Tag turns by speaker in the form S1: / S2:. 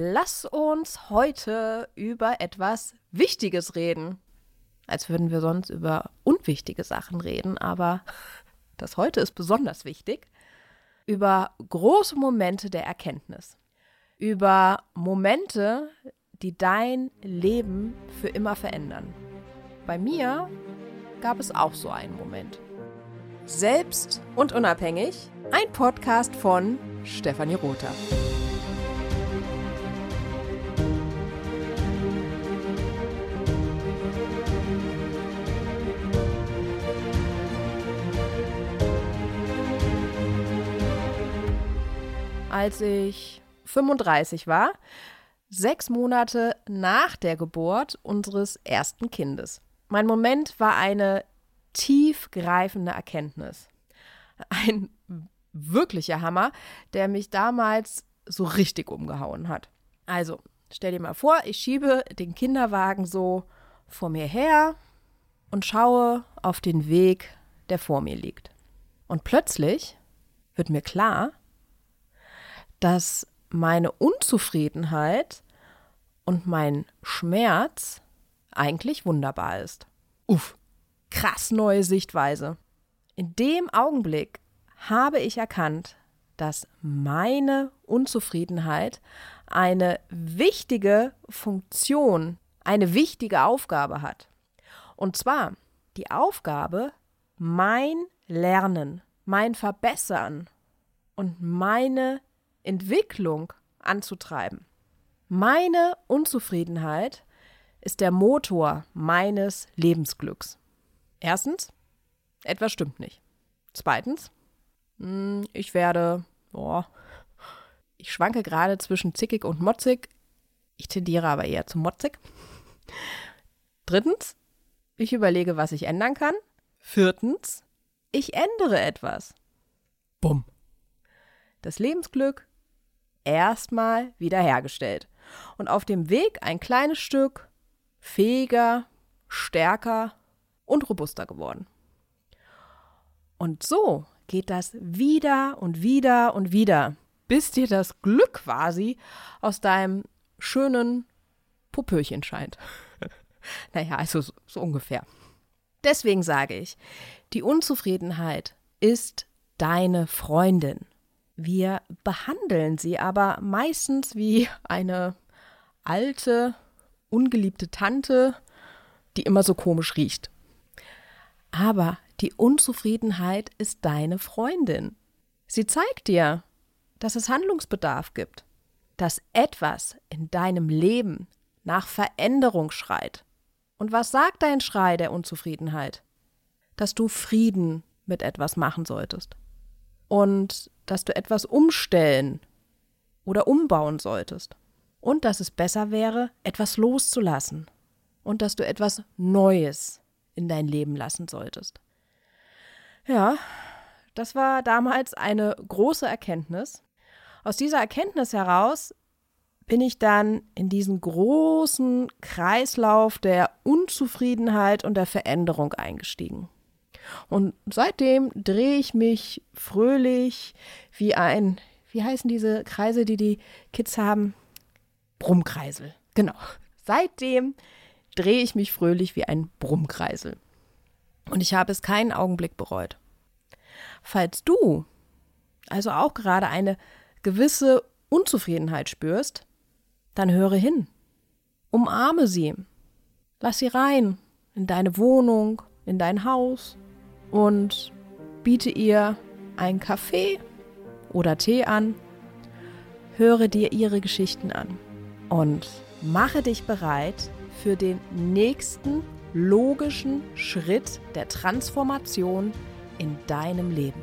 S1: Lass uns heute über etwas Wichtiges reden. Als würden wir sonst über unwichtige Sachen reden, aber das heute ist besonders wichtig. Über große Momente der Erkenntnis. Über Momente, die dein Leben für immer verändern. Bei mir gab es auch so einen Moment. Selbst und unabhängig, ein Podcast von Stefanie Rother. Als ich 35 war, sechs Monate nach der Geburt unseres ersten Kindes. Mein Moment war eine tiefgreifende Erkenntnis. Ein wirklicher Hammer, der mich damals so richtig umgehauen hat. Also, stell dir mal vor, ich schiebe den Kinderwagen so vor mir her und schaue auf den Weg, der vor mir liegt. Und plötzlich wird mir klar, dass meine Unzufriedenheit und mein Schmerz eigentlich wunderbar ist. Uff, krass neue Sichtweise. In dem Augenblick habe ich erkannt, dass meine Unzufriedenheit eine wichtige Funktion, eine wichtige Aufgabe hat. Und zwar die Aufgabe, mein Lernen, mein Verbessern und meine Entwicklung anzutreiben. Meine Unzufriedenheit ist der Motor meines Lebensglücks. Erstens, etwas stimmt nicht. Zweitens, hm, ich werde, boah, ich schwanke gerade zwischen zickig und motzig. Ich tendiere aber eher zu motzig. Drittens, ich überlege, was ich ändern kann. Viertens, ich ändere etwas. Bumm. Das Lebensglück erstmal wiederhergestellt und auf dem Weg ein kleines Stück fähiger, stärker und robuster geworden. Und so geht das wieder und wieder und wieder, bis dir das Glück quasi aus deinem schönen Popöchen scheint. naja, also so, so ungefähr. Deswegen sage ich, die Unzufriedenheit ist deine Freundin. Wir behandeln sie aber meistens wie eine alte, ungeliebte Tante, die immer so komisch riecht. Aber die Unzufriedenheit ist deine Freundin. Sie zeigt dir, dass es Handlungsbedarf gibt, dass etwas in deinem Leben nach Veränderung schreit. Und was sagt dein Schrei der Unzufriedenheit? Dass du Frieden mit etwas machen solltest und dass du etwas umstellen oder umbauen solltest und dass es besser wäre, etwas loszulassen und dass du etwas Neues in dein Leben lassen solltest. Ja, das war damals eine große Erkenntnis. Aus dieser Erkenntnis heraus bin ich dann in diesen großen Kreislauf der Unzufriedenheit und der Veränderung eingestiegen. Und seitdem drehe ich mich fröhlich wie ein, wie heißen diese Kreise, die die Kids haben? Brummkreisel. Genau. Seitdem drehe ich mich fröhlich wie ein Brummkreisel. Und ich habe es keinen Augenblick bereut. Falls du also auch gerade eine gewisse Unzufriedenheit spürst, dann höre hin. Umarme sie. Lass sie rein in deine Wohnung, in dein Haus, und biete ihr einen Kaffee oder Tee an, höre dir ihre Geschichten an und mache dich bereit für den nächsten logischen Schritt der Transformation in deinem Leben.